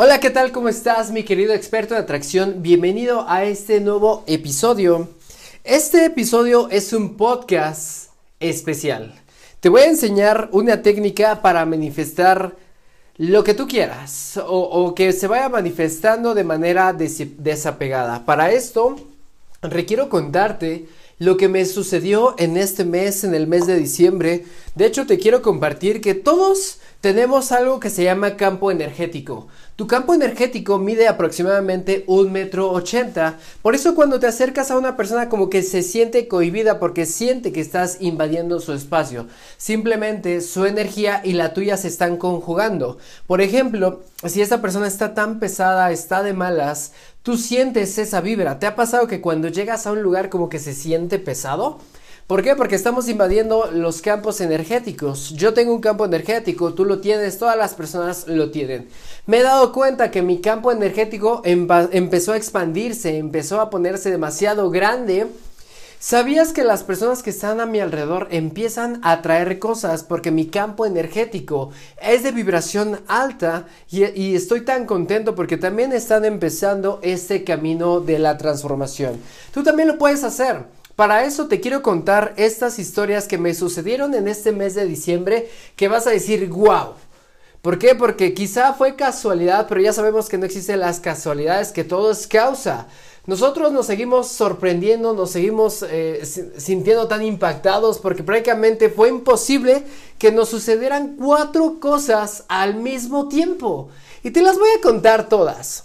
Hola, ¿qué tal? ¿Cómo estás, mi querido experto en atracción? Bienvenido a este nuevo episodio. Este episodio es un podcast especial. Te voy a enseñar una técnica para manifestar lo que tú quieras o, que se vaya manifestando de manera des desapegada. Para esto, requiero contarte lo que me sucedió en este mes, en el mes de diciembre. De hecho, te quiero compartir que todos tenemos algo que se llama campo energético. Tu campo energético mide aproximadamente un metro ochenta. Por eso cuando te acercas a una persona como que se siente cohibida porque siente que estás invadiendo su espacio. Simplemente su energía y la tuya se están conjugando. Por ejemplo, si esa persona está tan pesada, está de malas, tú sientes esa vibra. ¿Te ha pasado que cuando llegas a un lugar como que se siente pesado? ¿Por qué? Porque estamos invadiendo los campos energéticos. Yo tengo un campo energético, tú lo tienes, todas las personas lo tienen. Me he dado cuenta que mi campo energético empezó a expandirse, empezó a ponerse demasiado grande. ¿Sabías que las personas que están a mi alrededor empiezan a traer cosas porque mi campo energético es de vibración alta y, y, estoy tan contento porque también están empezando este camino de la transformación? Tú también lo puedes hacer. Para eso te quiero contar estas historias que me sucedieron en este mes de diciembre que vas a decir, wow. ¿Por qué? Porque quizá fue casualidad, pero ya sabemos que no existen las casualidades, que todo es causa. Nosotros nos seguimos sorprendiendo, nos seguimos eh, sintiendo tan impactados porque prácticamente fue imposible que nos sucedieran cuatro cosas al mismo tiempo. Y te las voy a contar todas.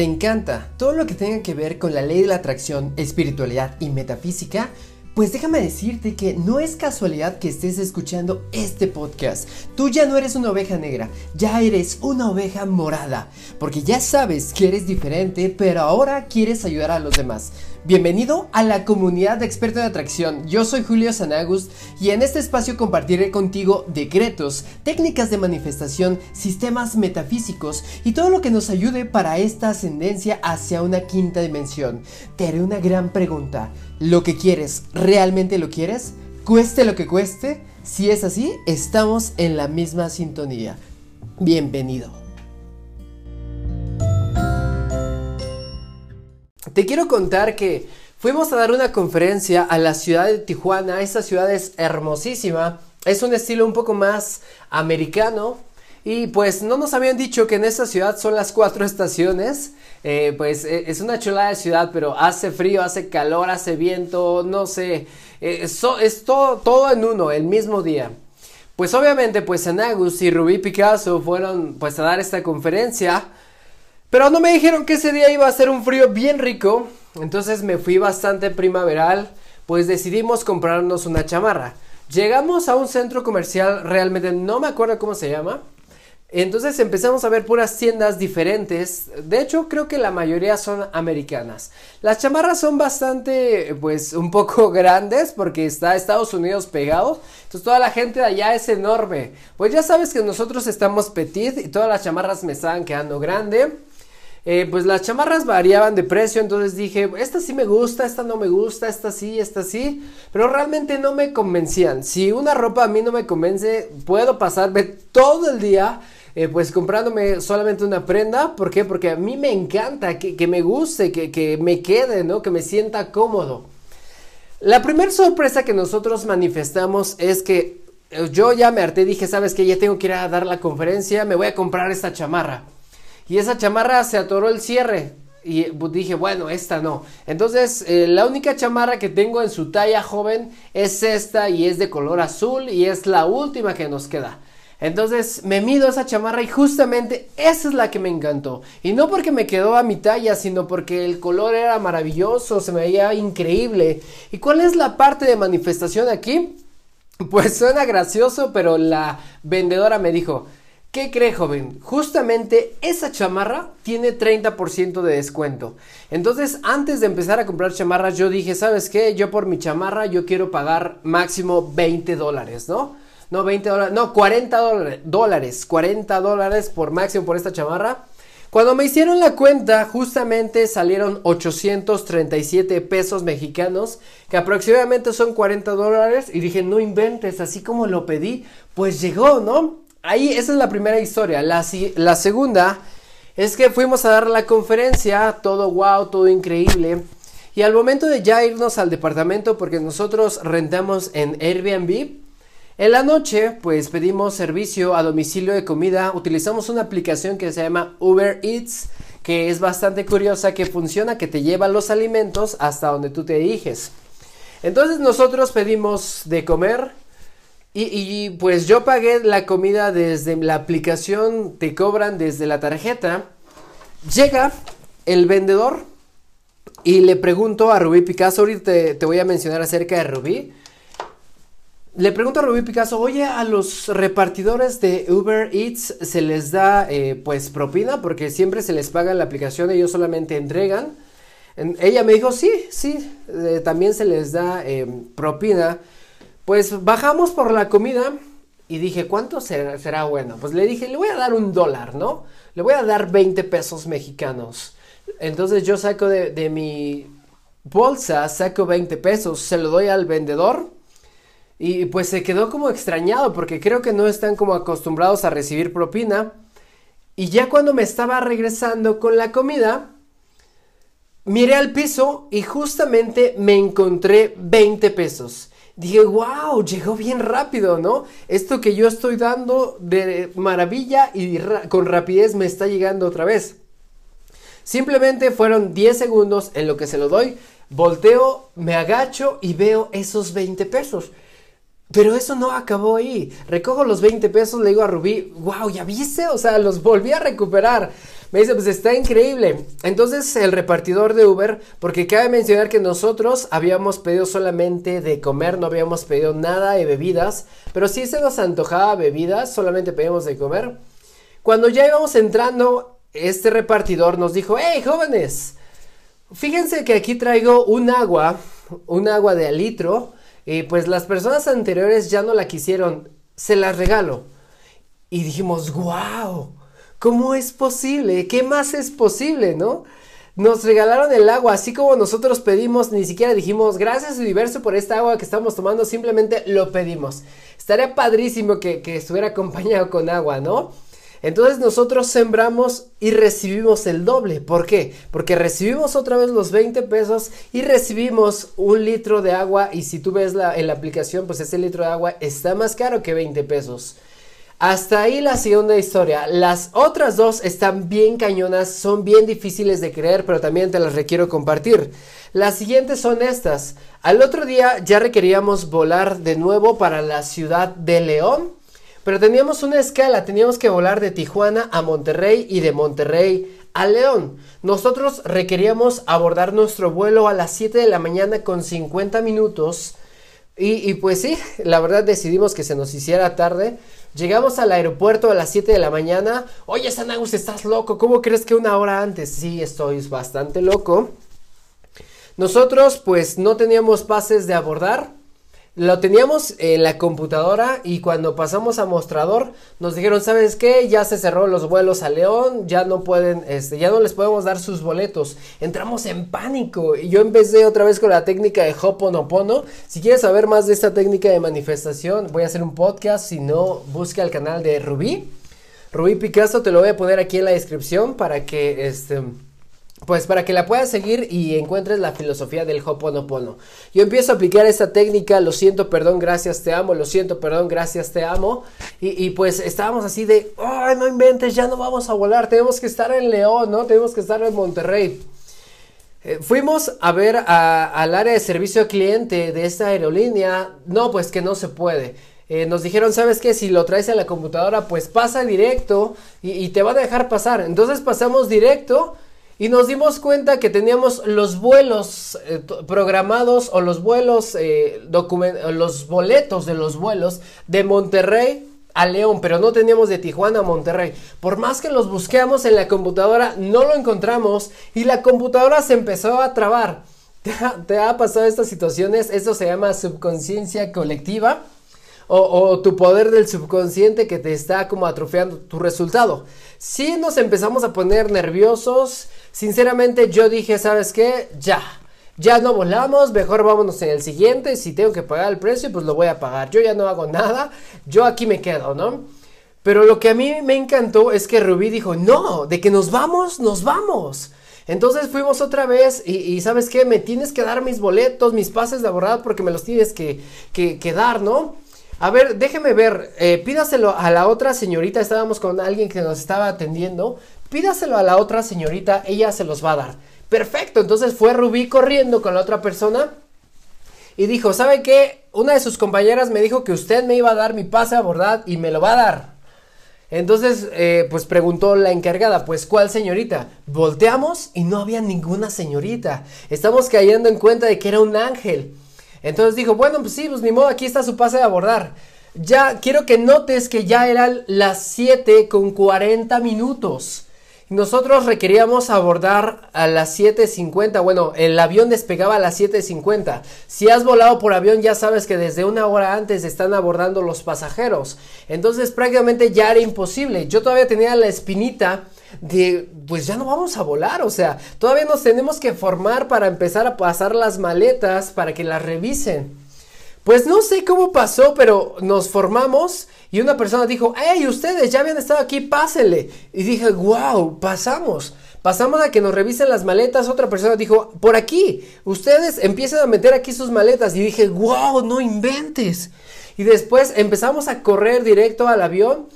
¿Te encanta todo lo que tenga que ver con la ley de la atracción, espiritualidad y metafísica? Pues déjame decirte que no es casualidad que estés escuchando este podcast. Tú ya no eres una oveja negra, ya eres una oveja morada, porque ya sabes que eres diferente, pero ahora quieres ayudar a los demás. Bienvenido a la comunidad de expertos de atracción. Yo soy Julio Sanagust y en este espacio compartiré contigo decretos, técnicas de manifestación, sistemas metafísicos y todo lo que nos ayude para esta ascendencia hacia una quinta dimensión. Te haré una gran pregunta. ¿Lo que quieres, realmente lo quieres? Cueste lo que cueste. Si es así, estamos en la misma sintonía. Bienvenido. Te quiero contar que fuimos a dar una conferencia a la ciudad de Tijuana. Esta ciudad es hermosísima. Es un estilo un poco más americano. Y pues no nos habían dicho que en esta ciudad son las cuatro estaciones. Eh, pues eh, es una chulada de ciudad, pero hace frío, hace calor, hace viento, no sé. Eh, es todo, todo en uno, el mismo día. Pues obviamente, pues Anagus y Rubí Picasso fueron pues a dar esta conferencia. Pero no me dijeron que ese día iba a ser un frío bien rico, entonces me fui bastante primaveral, pues decidimos comprarnos una chamarra. Llegamos a un centro comercial, realmente no me acuerdo cómo se llama. Entonces empezamos a ver puras tiendas diferentes. De hecho, creo que la mayoría son americanas. Las chamarras son bastante, pues, un poco grandes porque está Estados Unidos pegado. Entonces toda la gente de allá es enorme. Pues ya sabes que nosotros estamos petit y todas las chamarras me estaban quedando grande. Eh, pues las chamarras variaban de precio, entonces dije, esta sí me gusta, esta no me gusta, esta sí, esta sí, pero realmente no me convencían. Si una ropa a mí no me convence, puedo pasarme todo el día eh, pues comprándome solamente una prenda. ¿Por qué? Porque a mí me encanta que, me guste, que, me quede, ¿no? Que me sienta cómodo. La primera sorpresa que nosotros manifestamos es que eh, yo ya me harté, dije, ¿sabes qué? Ya tengo que ir a dar la conferencia, me voy a comprar esta chamarra. Y esa chamarra se atoró el cierre. Y pues, dije, bueno, esta no. Entonces, eh, la única chamarra que tengo en su talla joven es esta y es de color azul y es la última que nos queda. Entonces me mido esa chamarra y justamente esa es la que me encantó. Y no porque me quedó a mi talla, sino porque el color era maravilloso, se me veía increíble. ¿Y cuál es la parte de manifestación aquí? Pues suena gracioso, pero la vendedora me dijo, ¿Qué cree, joven? Justamente esa chamarra tiene 30% de descuento. Entonces, antes de empezar a comprar chamarras, yo dije, ¿sabes qué? Yo por mi chamarra, yo quiero pagar máximo 20 dólares, ¿no? No, 20 dólares, no, 40 dólares, 40 dólares por máximo por esta chamarra. Cuando me hicieron la cuenta, justamente salieron 837 pesos mexicanos, que aproximadamente son 40 dólares, y dije, no inventes, así como lo pedí, pues llegó, ¿no? Ahí esa es la primera historia. La, segunda es que fuimos a dar la conferencia, todo wow, todo increíble. Y al momento de ya irnos al departamento, porque nosotros rentamos en Airbnb, en la noche, pues pedimos servicio a domicilio de comida. Utilizamos una aplicación que se llama Uber Eats, que es bastante curiosa, que funciona, que te lleva los alimentos hasta donde tú te diriges. Entonces nosotros pedimos de comer y, pues yo pagué la comida desde la aplicación, te cobran desde la tarjeta. Llega el vendedor y le pregunto a Rubí Picasso, ahorita te, voy a mencionar acerca de Rubí. Le pregunto a Rubí Picasso, oye, a los repartidores de Uber Eats se les da eh, pues propina porque siempre se les paga la aplicación, ellos solamente entregan. ella me dijo, sí, sí, eh, también se les da eh, propina. Pues bajamos por la comida y dije, ¿cuánto será, bueno? Pues le dije, le voy a dar un dólar, ¿no? Le voy a dar 20 pesos mexicanos. Entonces yo saco de, mi bolsa, saco 20 pesos, se lo doy al vendedor. Y pues se quedó como extrañado porque creo que no están como acostumbrados a recibir propina. Y ya cuando me estaba regresando con la comida, miré al piso y justamente me encontré 20 pesos dije, wow, llegó bien rápido, ¿no? Esto que yo estoy dando de maravilla y con rapidez me está llegando otra vez. Simplemente fueron 10 segundos en lo que se lo doy, volteo, me agacho y veo esos 20 pesos. Pero eso no acabó ahí. Recojo los 20 pesos, le digo a Rubí, wow, ¿ya viste? O sea, los volví a recuperar. Me dice, pues está increíble. Entonces el repartidor de Uber, porque cabe mencionar que nosotros habíamos pedido solamente de comer, no habíamos pedido nada de bebidas, pero sí se nos antojaba bebidas, solamente pedimos de comer. Cuando ya íbamos entrando, este repartidor nos dijo, hey jóvenes, fíjense que aquí traigo un agua, un agua de litro, y pues las personas anteriores ya no la quisieron, se las regalo. Y dijimos, wow. ¿Cómo es posible? ¿Qué más es posible, no? Nos regalaron el agua, así como nosotros pedimos, ni siquiera dijimos gracias universo por esta agua que estamos tomando, simplemente lo pedimos. Estaría padrísimo que, estuviera acompañado con agua, ¿no? Entonces nosotros sembramos y recibimos el doble. ¿Por qué? Porque recibimos otra vez los 20 pesos y recibimos un litro de agua y si tú ves en la aplicación, pues ese litro de agua está más caro que 20 pesos. Hasta ahí la segunda historia. Las otras dos están bien cañonas, son bien difíciles de creer, pero también te las requiero compartir. Las siguientes son estas. Al otro día ya requeríamos volar de nuevo para la ciudad de León, pero teníamos una escala, teníamos que volar de Tijuana a Monterrey y de Monterrey a León. Nosotros requeríamos abordar nuestro vuelo a las 7 de la mañana con 50 minutos. Y, y pues sí, la verdad decidimos que se nos hiciera tarde Llegamos al aeropuerto a las 7 de la mañana. Oye, San estás loco. ¿Cómo crees que una hora antes? Sí, estoy bastante loco. Nosotros pues no teníamos pases de abordar. Lo teníamos en la computadora y cuando pasamos a mostrador nos dijeron, ¿sabes qué? Ya se cerró los vuelos a León, ya no pueden, este, ya no les podemos dar sus boletos. Entramos en pánico y yo empecé otra vez con la técnica de Hoponopono. Si quieres saber más de esta técnica de manifestación, voy a hacer un podcast, si no, busca el canal de Rubí. Rubí Picasso, te lo voy a poner aquí en la descripción para que este pues para que la puedas seguir y encuentres la filosofía del Hoponopono. Yo empiezo a aplicar esta técnica, lo siento, perdón, gracias, te amo, lo siento, perdón, gracias, te amo. Y, pues estábamos así de, ay, no inventes, ya no vamos a volar, tenemos que estar en León, ¿no? Tenemos que estar en Monterrey. Eh, fuimos a ver al área de servicio cliente de esta aerolínea. No, pues que no se puede. Eh, nos dijeron, ¿sabes qué? Si lo traes a la computadora, pues pasa directo y, y te van a dejar pasar. Entonces pasamos directo y nos dimos cuenta que teníamos los vuelos eh, programados o los vuelos, eh, los boletos de los vuelos de Monterrey a León, pero no teníamos de Tijuana a Monterrey. Por más que los busqueamos en la computadora, no lo encontramos y la computadora se empezó a trabar. ¿Te ha, pasado estas situaciones? Eso se llama subconsciencia colectiva o, tu poder del subconsciente que te está como atrofiando tu resultado. Si nos empezamos a poner nerviosos, Sinceramente yo dije, ¿sabes qué? Ya. Ya no volamos, mejor vámonos en el siguiente. Si tengo que pagar el precio, pues lo voy a pagar. Yo ya no hago nada. Yo aquí me quedo, ¿no? Pero lo que a mí me encantó es que Rubí dijo, no, de que nos vamos, nos vamos. Entonces fuimos otra vez y, ¿sabes qué? Me tienes que dar mis boletos, mis pases de abordado porque me los tienes que, que, dar, ¿no? A ver, déjeme ver, eh, pídaselo a la otra señorita, estábamos con alguien que nos estaba atendiendo, pídaselo a la otra señorita, ella se los va a dar. Perfecto, entonces fue Rubí corriendo con la otra persona y dijo, ¿sabe qué? Una de sus compañeras me dijo que usted me iba a dar mi pase de abordar y me lo va a dar. Entonces, eh, pues preguntó la encargada, pues ¿cuál señorita? Volteamos y no había ninguna señorita. Estamos cayendo en cuenta de que era un ángel. Entonces dijo, bueno, pues sí, pues ni modo, aquí está su pase de abordar. Ya quiero que notes que ya eran las 7 con 40 minutos. Nosotros requeríamos abordar a las 7.50. Bueno, el avión despegaba a las 7.50. Si has volado por avión ya sabes que desde una hora antes están abordando los pasajeros. Entonces prácticamente ya era imposible. Yo todavía tenía la espinita de pues ya no vamos a volar, o sea, todavía nos tenemos que formar para empezar a pasar las maletas para que las revisen. Pues no sé cómo pasó, pero nos formamos y una persona dijo, hey, ustedes ya habían estado aquí, pásenle. Y dije, wow, pasamos. Pasamos a que nos revisen las maletas. Otra persona dijo, por aquí, ustedes empiecen a meter aquí sus maletas. Y dije, wow, no inventes. Y después empezamos a correr directo al avión.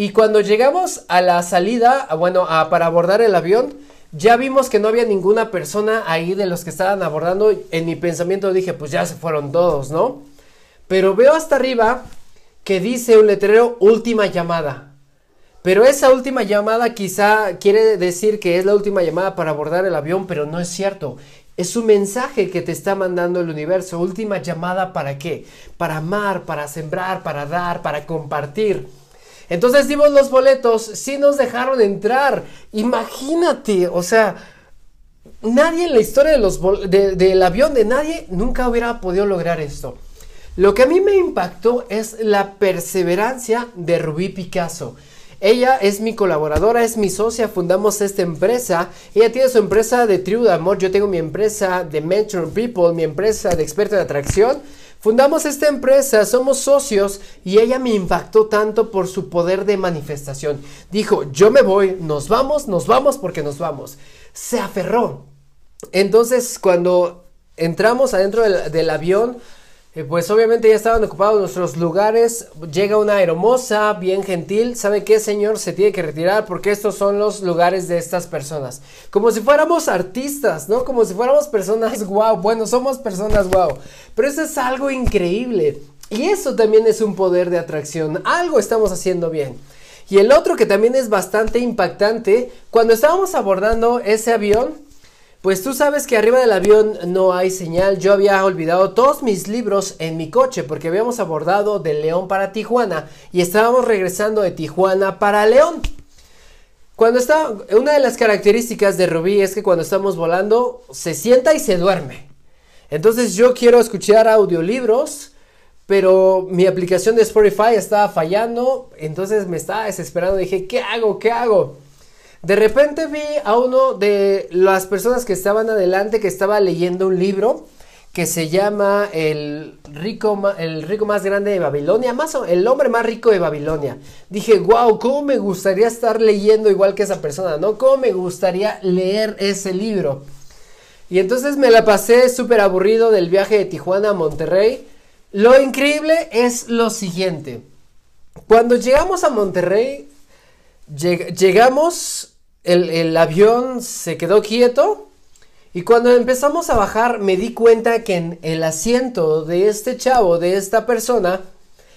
Y cuando llegamos a la salida, bueno, para abordar el avión, ya vimos que no había ninguna persona ahí de los que estaban abordando. En mi pensamiento dije, pues ya se fueron todos, ¿no? Pero veo hasta arriba que dice un letrero última llamada. Pero esa última llamada quizá quiere decir que es la última llamada para abordar el avión, pero no es cierto. Es un mensaje que te está mandando el universo. Última llamada para qué? Para amar, para sembrar, para dar, para compartir. Entonces dimos los boletos, sí nos dejaron entrar. Imagínate, o sea, nadie en la historia de los del avión de nadie nunca hubiera podido lograr esto. Lo que a mí me impactó es la perseverancia de Rubí Picasso. Ella es mi colaboradora, es mi socia, fundamos esta empresa. Ella tiene su empresa de tribu de amor, yo tengo mi empresa de Mentor People, mi empresa de experto de atracción. Fundamos esta empresa, somos socios y ella me impactó tanto por su poder de manifestación. Dijo, yo me voy, nos vamos, nos vamos porque nos vamos. Se aferró. Entonces cuando entramos adentro del avión, eh, pues obviamente ya estaban ocupados nuestros lugares. Llega una aeromoza bien gentil. ¿Sabe qué, señor? Se tiene que retirar porque estos son los lugares de estas personas. Como si fuéramos artistas, ¿no? Como si fuéramos personas wow. Bueno, somos personas wow. Pero eso es algo increíble. Y eso también es un poder de atracción. Algo estamos haciendo bien. Y el otro que también es bastante impactante, cuando estábamos abordando ese avión, pues tú sabes que arriba del avión no hay señal. Yo había olvidado todos mis libros en mi coche porque habíamos abordado de León para Tijuana y estábamos regresando de Tijuana para León. Cuando está, una de las características de Rubí es que cuando estamos volando se sienta y se duerme. Entonces yo quiero escuchar audiolibros, pero mi aplicación de Spotify estaba fallando, entonces me estaba desesperando. Dije, ¿qué hago? ¿Qué hago? De repente vi a uno de las personas que estaban adelante que estaba leyendo un libro que se llama El rico, el rico más grande de Babilonia, más o, el hombre más rico de Babilonia. Dije, wow, ¿cómo me gustaría estar leyendo igual que esa persona, no? ¿Cómo me gustaría leer ese libro? Y entonces me la pasé súper aburrido del viaje de Tijuana a Monterrey. Lo increíble es lo siguiente. Cuando llegamos a Monterrey, llegamos el, avión se quedó quieto y cuando empezamos a bajar me di cuenta que en el asiento de este chavo, de esta persona,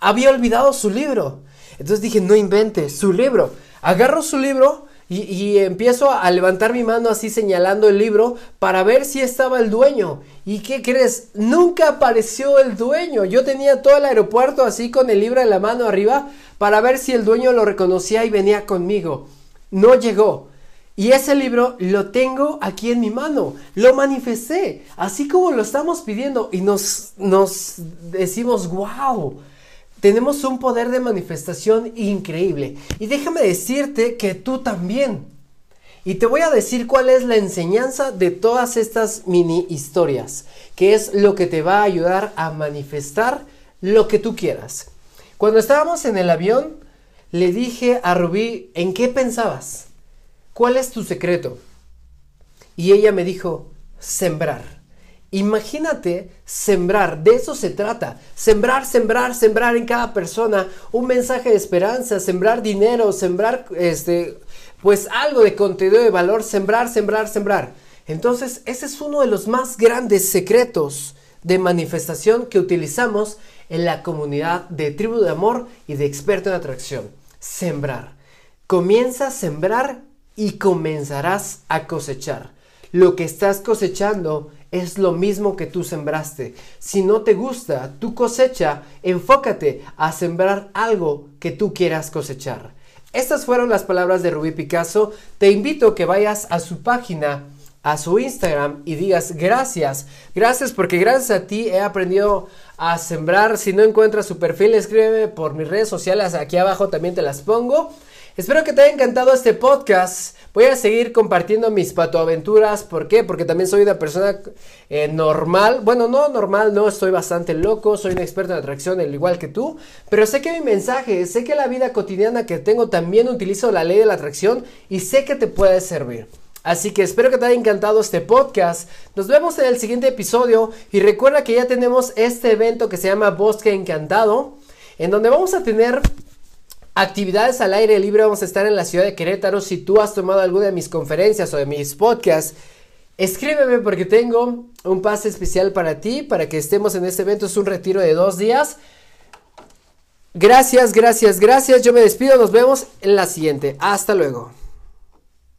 había olvidado su libro. Entonces dije, no invente, su libro. Agarro su libro y, empiezo a levantar mi mano así señalando el libro para ver si estaba el dueño. ¿Y qué crees? Nunca apareció el dueño. Yo tenía todo el aeropuerto así con el libro en la mano arriba para ver si el dueño lo reconocía y venía conmigo no llegó. Y ese libro lo tengo aquí en mi mano, lo manifesté, así como lo estamos pidiendo y nos, nos decimos, wow, tenemos un poder de manifestación increíble. Y déjame decirte que tú también. Y te voy a decir cuál es la enseñanza de todas estas mini historias, que es lo que te va a ayudar a manifestar lo que tú quieras. Cuando estábamos en el avión, le dije a Rubí, ¿en qué pensabas? ¿Cuál es tu secreto? Y ella me dijo, sembrar. Imagínate sembrar, de eso se trata. Sembrar, sembrar, sembrar en cada persona un mensaje de esperanza, sembrar dinero, sembrar este pues algo de contenido de valor, sembrar, sembrar, sembrar. Entonces, ese es uno de los más grandes secretos de manifestación que utilizamos en la comunidad de tribu de amor y de experto en atracción. Sembrar. Comienza a sembrar y comenzarás a cosechar. Lo que estás cosechando es lo mismo que tú sembraste. Si no te gusta tu cosecha, enfócate a sembrar algo que tú quieras cosechar. Estas fueron las palabras de Rubí Picasso. Te invito a que vayas a su página, a su Instagram y digas gracias. Gracias porque gracias a ti he aprendido a sembrar. Si no encuentras su perfil, escríbeme por mis redes sociales. Aquí abajo también te las pongo. Espero que te haya encantado este podcast. Voy a seguir compartiendo mis patoaventuras. ¿Por qué? Porque también soy una persona eh, normal. Bueno, no normal, no, estoy bastante loco. Soy un experto en atracción, al igual que tú. Pero sé que mi mensaje, sé que la vida cotidiana que tengo también utilizo la ley de la atracción y sé que te puede servir. Así que espero que te haya encantado este podcast. Nos vemos en el siguiente episodio y recuerda que ya tenemos este evento que se llama Bosque Encantado, en donde vamos a tener Actividades al aire libre, vamos a estar en la ciudad de Querétaro. Si tú has tomado alguna de mis conferencias o de mis podcasts, escríbeme porque tengo un pase especial para ti, para que estemos en este evento. Es un retiro de dos días. Gracias, gracias, gracias. Yo me despido, nos vemos en la siguiente. Hasta luego.